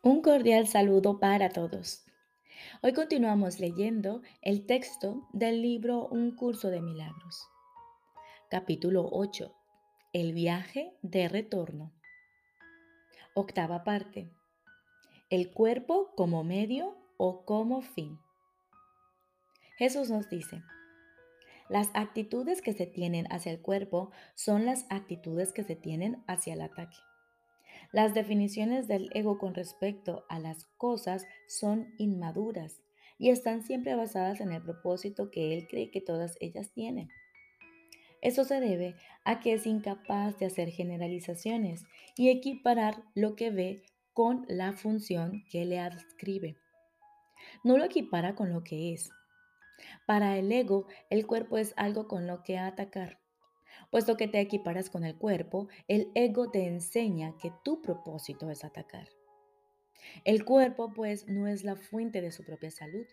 Un cordial saludo para todos. Hoy continuamos leyendo el texto del libro Un curso de milagros. Capítulo 8. El viaje de retorno. Octava parte. El cuerpo como medio o como fin. Jesús nos dice, las actitudes que se tienen hacia el cuerpo son las actitudes que se tienen hacia el ataque. Las definiciones del ego con respecto a las cosas son inmaduras y están siempre basadas en el propósito que él cree que todas ellas tienen. Eso se debe a que es incapaz de hacer generalizaciones y equiparar lo que ve con la función que le adscribe. No lo equipara con lo que es. Para el ego, el cuerpo es algo con lo que atacar. Puesto que te equiparas con el cuerpo, el ego te enseña que tu propósito es atacar. El cuerpo, pues, no es la fuente de su propia salud.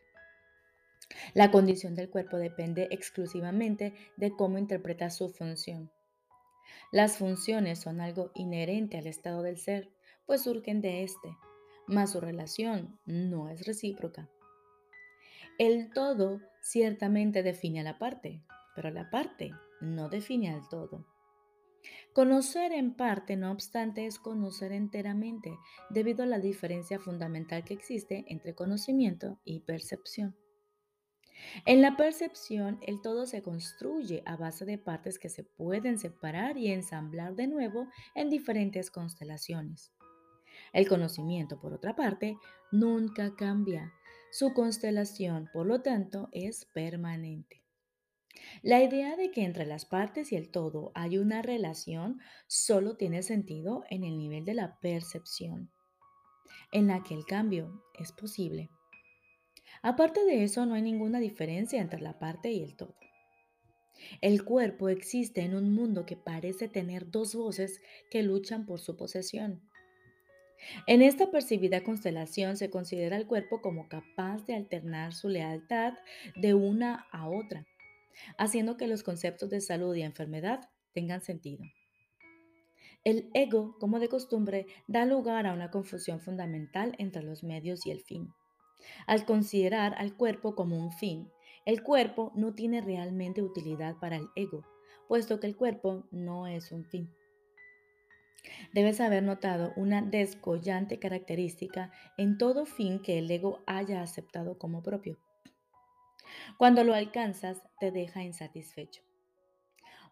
La condición del cuerpo depende exclusivamente de cómo interpreta su función. Las funciones son algo inherente al estado del ser, pues surgen de éste, mas su relación no es recíproca. El todo ciertamente define a la parte, pero la parte no define al todo. Conocer en parte, no obstante, es conocer enteramente, debido a la diferencia fundamental que existe entre conocimiento y percepción. En la percepción, el todo se construye a base de partes que se pueden separar y ensamblar de nuevo en diferentes constelaciones. El conocimiento, por otra parte, nunca cambia. Su constelación, por lo tanto, es permanente. La idea de que entre las partes y el todo hay una relación solo tiene sentido en el nivel de la percepción, en la que el cambio es posible. Aparte de eso, no hay ninguna diferencia entre la parte y el todo. El cuerpo existe en un mundo que parece tener dos voces que luchan por su posesión. En esta percibida constelación se considera el cuerpo como capaz de alternar su lealtad de una a otra haciendo que los conceptos de salud y enfermedad tengan sentido. El ego, como de costumbre, da lugar a una confusión fundamental entre los medios y el fin. Al considerar al cuerpo como un fin, el cuerpo no tiene realmente utilidad para el ego, puesto que el cuerpo no es un fin. Debes haber notado una descollante característica en todo fin que el ego haya aceptado como propio. Cuando lo alcanzas, te deja insatisfecho.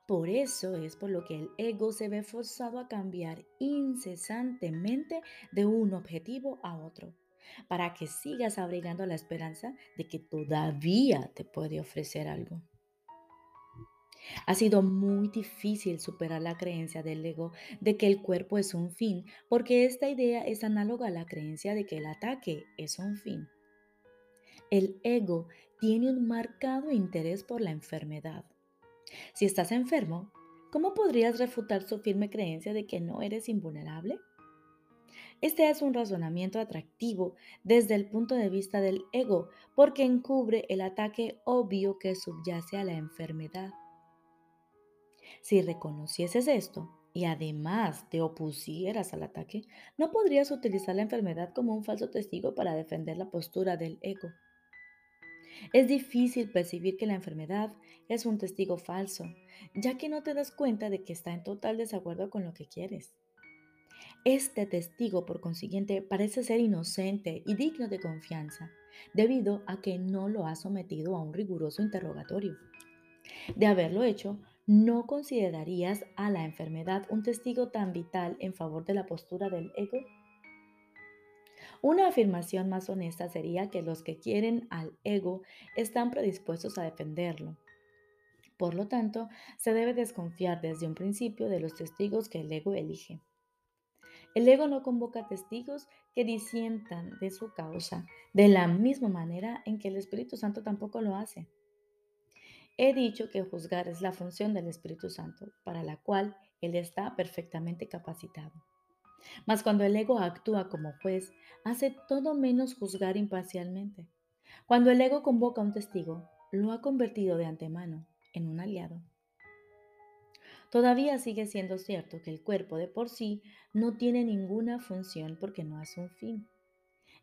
Por eso es por lo que el ego se ve forzado a cambiar incesantemente de un objetivo a otro, para que sigas abrigando la esperanza de que todavía te puede ofrecer algo. Ha sido muy difícil superar la creencia del ego de que el cuerpo es un fin, porque esta idea es análoga a la creencia de que el ataque es un fin. El ego tiene un marcado interés por la enfermedad. Si estás enfermo, ¿cómo podrías refutar su firme creencia de que no eres invulnerable? Este es un razonamiento atractivo desde el punto de vista del ego porque encubre el ataque obvio que subyace a la enfermedad. Si reconocieses esto y además te opusieras al ataque, no podrías utilizar la enfermedad como un falso testigo para defender la postura del ego. Es difícil percibir que la enfermedad es un testigo falso, ya que no te das cuenta de que está en total desacuerdo con lo que quieres. Este testigo, por consiguiente, parece ser inocente y digno de confianza, debido a que no lo ha sometido a un riguroso interrogatorio. De haberlo hecho, ¿no considerarías a la enfermedad un testigo tan vital en favor de la postura del ego? Una afirmación más honesta sería que los que quieren al ego están predispuestos a defenderlo. Por lo tanto, se debe desconfiar desde un principio de los testigos que el ego elige. El ego no convoca testigos que disientan de su causa, de la misma manera en que el Espíritu Santo tampoco lo hace. He dicho que juzgar es la función del Espíritu Santo, para la cual Él está perfectamente capacitado. Mas cuando el ego actúa como juez, hace todo menos juzgar imparcialmente. Cuando el ego convoca a un testigo, lo ha convertido de antemano en un aliado. Todavía sigue siendo cierto que el cuerpo de por sí no tiene ninguna función porque no es un fin.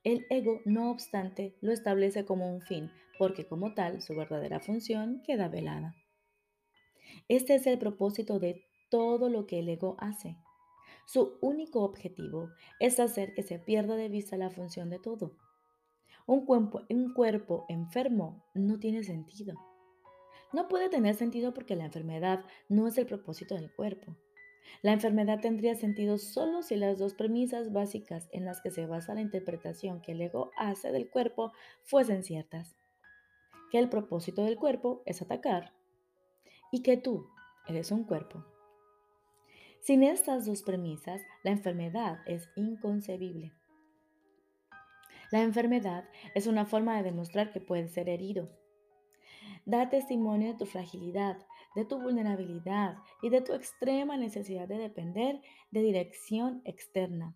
El ego, no obstante, lo establece como un fin, porque como tal su verdadera función queda velada. Este es el propósito de todo lo que el ego hace. Su único objetivo es hacer que se pierda de vista la función de todo. Un cuerpo, enfermo no tiene sentido. No puede tener sentido porque la enfermedad no es el propósito del cuerpo. La enfermedad tendría sentido solo si las dos premisas básicas en las que se basa la interpretación que el ego hace del cuerpo fuesen ciertas. Que el propósito del cuerpo es atacar y que tú eres un cuerpo. Sin estas dos premisas, la enfermedad es inconcebible. La enfermedad es una forma de demostrar que puedes ser herido. Da testimonio de tu fragilidad, de tu vulnerabilidad y de tu extrema necesidad de depender de dirección externa.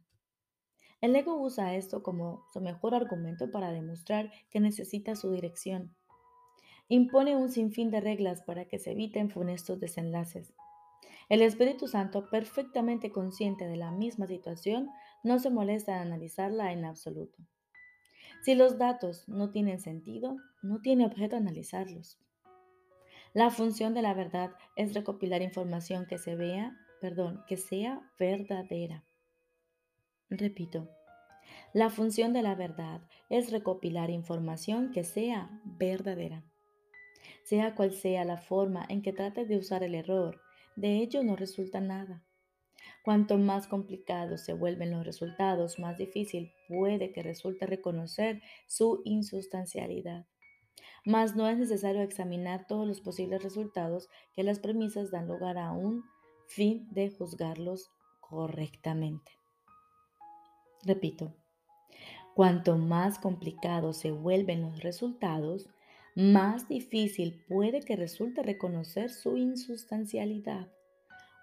El ego usa esto como su mejor argumento para demostrar que necesita su dirección. Impone un sinfín de reglas para que se eviten funestos desenlaces. El Espíritu Santo, perfectamente consciente de la misma situación, no se molesta en analizarla en absoluto. Si los datos no tienen sentido, no tiene objeto analizarlos. La función de la verdad es recopilar información que se vea, perdón, que sea verdadera. Repito, la función de la verdad es recopilar información que sea verdadera. Sea cual sea la forma en que trate de usar el error, de ello no resulta nada. Cuanto más complicados se vuelven los resultados, más difícil puede que resulte reconocer su insustancialidad. Mas no es necesario examinar todos los posibles resultados que las premisas dan lugar a un fin de juzgarlos correctamente. Repito, cuanto más complicados se vuelven los resultados, más difícil puede que resulte reconocer su insustancialidad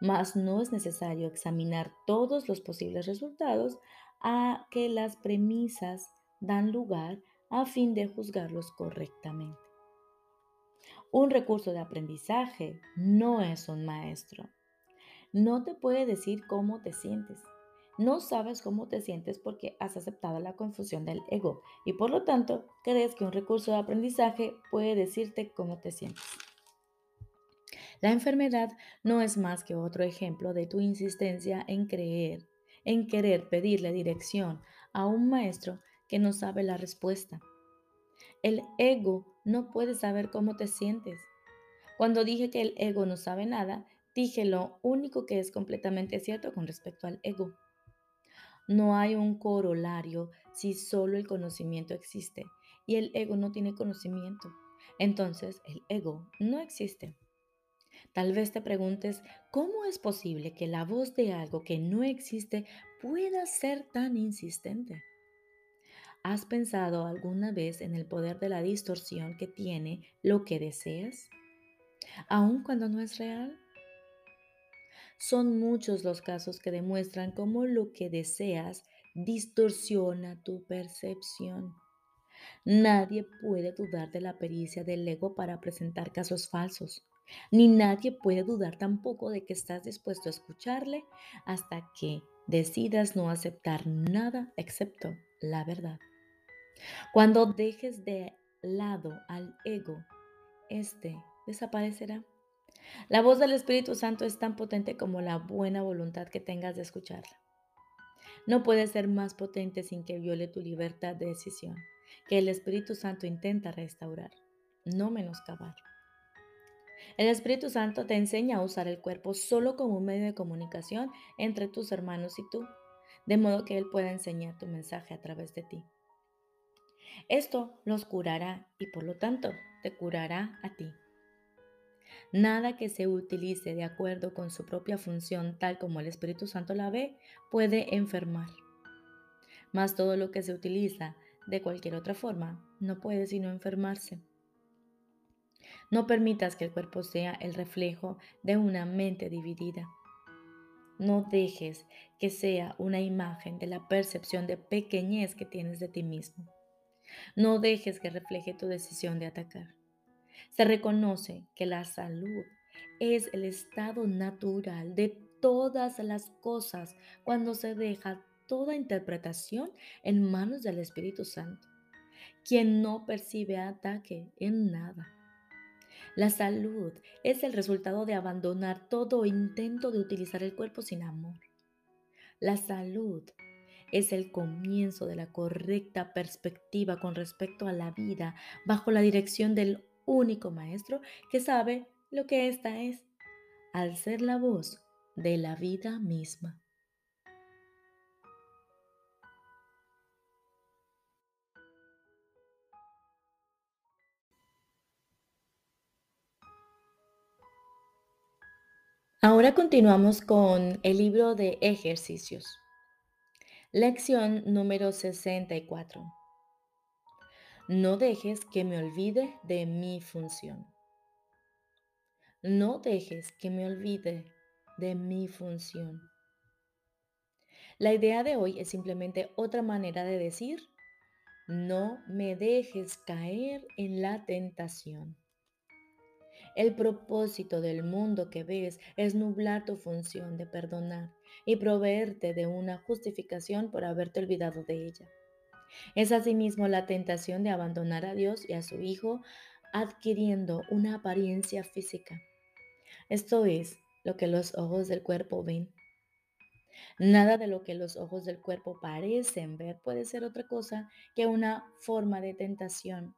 mas no es necesario examinar todos los posibles resultados a que las premisas dan lugar a fin de juzgarlos correctamente. Un recurso de aprendizaje no es un maestro. No te puede decir cómo te sientes. No sabes cómo te sientes porque has aceptado la confusión del ego y por lo tanto crees que un recurso de aprendizaje puede decirte cómo te sientes. La enfermedad no es más que otro ejemplo de tu insistencia en creer, en querer pedirle dirección a un maestro que no sabe la respuesta. El ego no puede saber cómo te sientes. Cuando dije que el ego no sabe nada, dije lo único que es completamente cierto con respecto al ego. No hay un corolario si solo el conocimiento existe y el ego no tiene conocimiento. Entonces el ego no existe. Tal vez te preguntes, ¿cómo es posible que la voz de algo que no existe pueda ser tan insistente? ¿Has pensado alguna vez en el poder de la distorsión que tiene lo que deseas? Aun cuando no es real. Son muchos los casos que demuestran cómo lo que deseas distorsiona tu percepción. Nadie puede dudar de la pericia del ego para presentar casos falsos. Ni nadie puede dudar tampoco de que estás dispuesto a escucharle hasta que decidas no aceptar nada excepto la verdad. Cuando dejes de lado al ego, este desaparecerá. La voz del Espíritu Santo es tan potente como la buena voluntad que tengas de escucharla. No puede ser más potente sin que viole tu libertad de decisión, que el Espíritu Santo intenta restaurar, no menoscabar. El Espíritu Santo te enseña a usar el cuerpo solo como un medio de comunicación entre tus hermanos y tú, de modo que Él pueda enseñar tu mensaje a través de ti. Esto los curará y por lo tanto te curará a ti. Nada que se utilice de acuerdo con su propia función tal como el Espíritu Santo la ve puede enfermar. Mas todo lo que se utiliza de cualquier otra forma no puede sino enfermarse. No permitas que el cuerpo sea el reflejo de una mente dividida. No dejes que sea una imagen de la percepción de pequeñez que tienes de ti mismo. No dejes que refleje tu decisión de atacar. Se reconoce que la salud es el estado natural de todas las cosas cuando se deja toda interpretación en manos del Espíritu Santo, quien no percibe ataque en nada. La salud es el resultado de abandonar todo intento de utilizar el cuerpo sin amor. La salud es el comienzo de la correcta perspectiva con respecto a la vida bajo la dirección del único maestro que sabe lo que ésta es, al ser la voz de la vida misma. Ahora continuamos con el libro de ejercicios. Lección número 64. No dejes que me olvide de mi función. No dejes que me olvide de mi función. La idea de hoy es simplemente otra manera de decir, no me dejes caer en la tentación. El propósito del mundo que ves es nublar tu función de perdonar y proveerte de una justificación por haberte olvidado de ella. Es asimismo la tentación de abandonar a Dios y a su Hijo adquiriendo una apariencia física. Esto es lo que los ojos del cuerpo ven. Nada de lo que los ojos del cuerpo parecen ver puede ser otra cosa que una forma de tentación,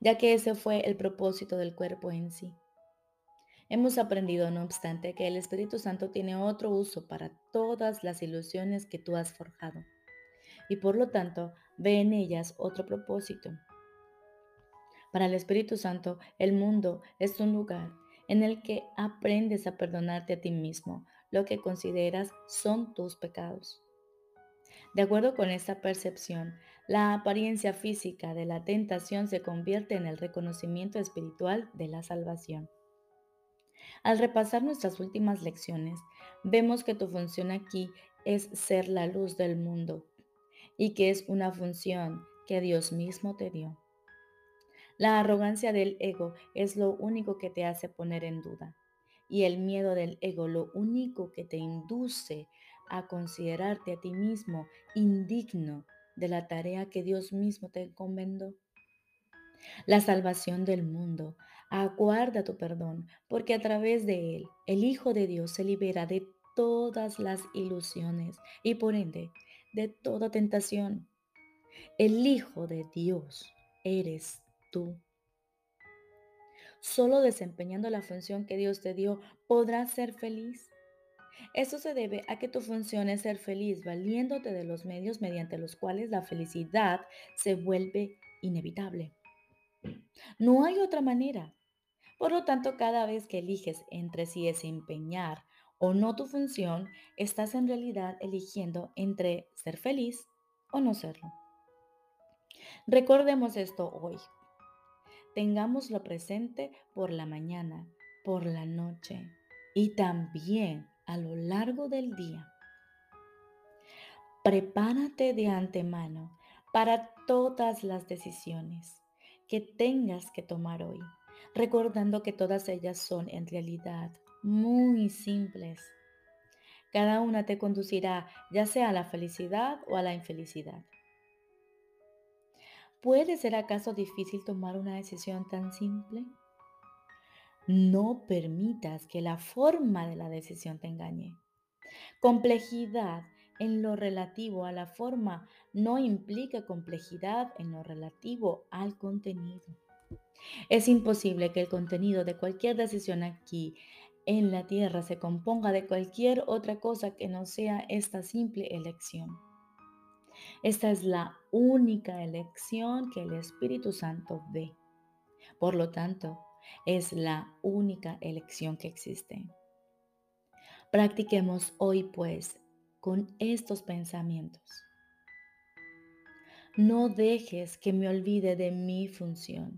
ya que ese fue el propósito del cuerpo en sí. Hemos aprendido, no obstante, que el Espíritu Santo tiene otro uso para todas las ilusiones que tú has forjado y por lo tanto ve en ellas otro propósito. Para el Espíritu Santo, el mundo es un lugar en el que aprendes a perdonarte a ti mismo lo que consideras son tus pecados. De acuerdo con esta percepción, la apariencia física de la tentación se convierte en el reconocimiento espiritual de la salvación. Al repasar nuestras últimas lecciones, vemos que tu función aquí es ser la luz del mundo y que es una función que Dios mismo te dio. La arrogancia del ego es lo único que te hace poner en duda y el miedo del ego lo único que te induce a considerarte a ti mismo indigno de la tarea que Dios mismo te encomendó. La salvación del mundo Aguarda tu perdón, porque a través de él el Hijo de Dios se libera de todas las ilusiones y por ende de toda tentación. El Hijo de Dios eres tú. Solo desempeñando la función que Dios te dio podrás ser feliz. Eso se debe a que tu función es ser feliz, valiéndote de los medios mediante los cuales la felicidad se vuelve inevitable. No hay otra manera. Por lo tanto, cada vez que eliges entre si desempeñar o no tu función, estás en realidad eligiendo entre ser feliz o no serlo. Recordemos esto hoy. Tengámoslo presente por la mañana, por la noche y también a lo largo del día. Prepárate de antemano para todas las decisiones que tengas que tomar hoy recordando que todas ellas son en realidad muy simples. Cada una te conducirá ya sea a la felicidad o a la infelicidad. ¿Puede ser acaso difícil tomar una decisión tan simple? No permitas que la forma de la decisión te engañe. Complejidad en lo relativo a la forma no implica complejidad en lo relativo al contenido. Es imposible que el contenido de cualquier decisión aquí en la tierra se componga de cualquier otra cosa que no sea esta simple elección. Esta es la única elección que el Espíritu Santo ve. Por lo tanto, es la única elección que existe. Practiquemos hoy pues con estos pensamientos. No dejes que me olvide de mi función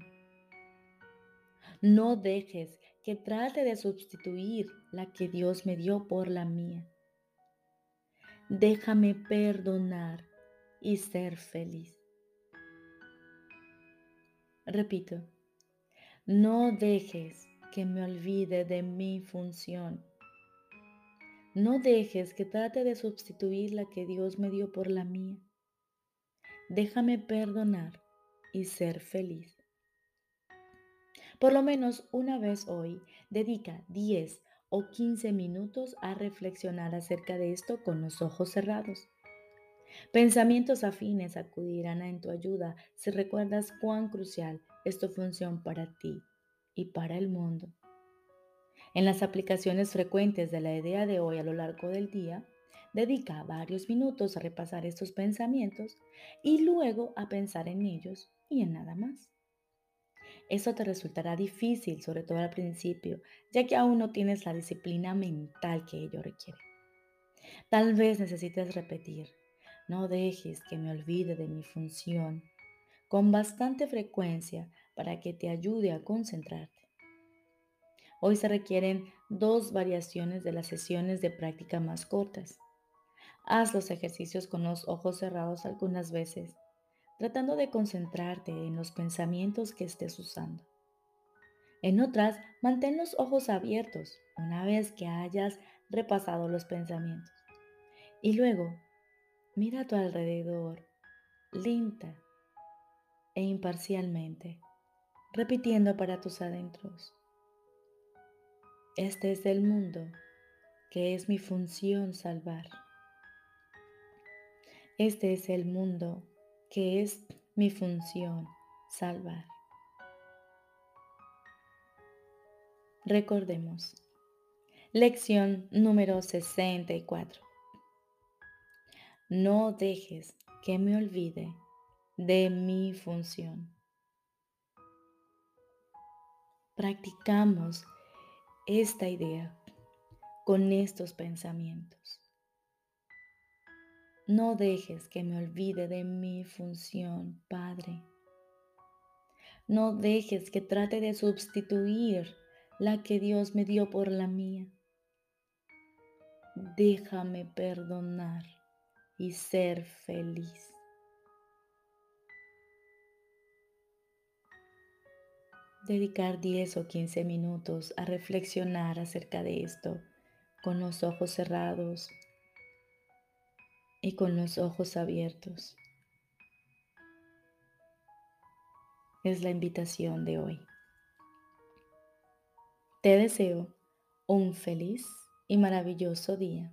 no dejes que trate de sustituir la que Dios me dio por la mía. Déjame perdonar y ser feliz. Repito, no dejes que me olvide de mi función. No dejes que trate de sustituir la que Dios me dio por la mía. Déjame perdonar y ser feliz. Por lo menos una vez hoy, dedica 10 o 15 minutos a reflexionar acerca de esto con los ojos cerrados. Pensamientos afines acudirán en tu ayuda si recuerdas cuán crucial es tu función para ti y para el mundo. En las aplicaciones frecuentes de la idea de hoy a lo largo del día, dedica varios minutos a repasar estos pensamientos y luego a pensar en ellos y en nada más. Eso te resultará difícil, sobre todo al principio, ya que aún no tienes la disciplina mental que ello requiere. Tal vez necesites repetir, no dejes que me olvide de mi función, con bastante frecuencia para que te ayude a concentrarte. Hoy se requieren dos variaciones de las sesiones de práctica más cortas. Haz los ejercicios con los ojos cerrados algunas veces tratando de concentrarte en los pensamientos que estés usando. En otras, mantén los ojos abiertos una vez que hayas repasado los pensamientos. Y luego, mira a tu alrededor, lenta e imparcialmente, repitiendo para tus adentros. Este es el mundo que es mi función salvar. Este es el mundo que es mi función, salvar. Recordemos. Lección número 64. No dejes que me olvide de mi función. Practicamos esta idea con estos pensamientos. No dejes que me olvide de mi función, Padre. No dejes que trate de sustituir la que Dios me dio por la mía. Déjame perdonar y ser feliz. Dedicar 10 o 15 minutos a reflexionar acerca de esto con los ojos cerrados y con los ojos abiertos. Es la invitación de hoy. Te deseo un feliz y maravilloso día.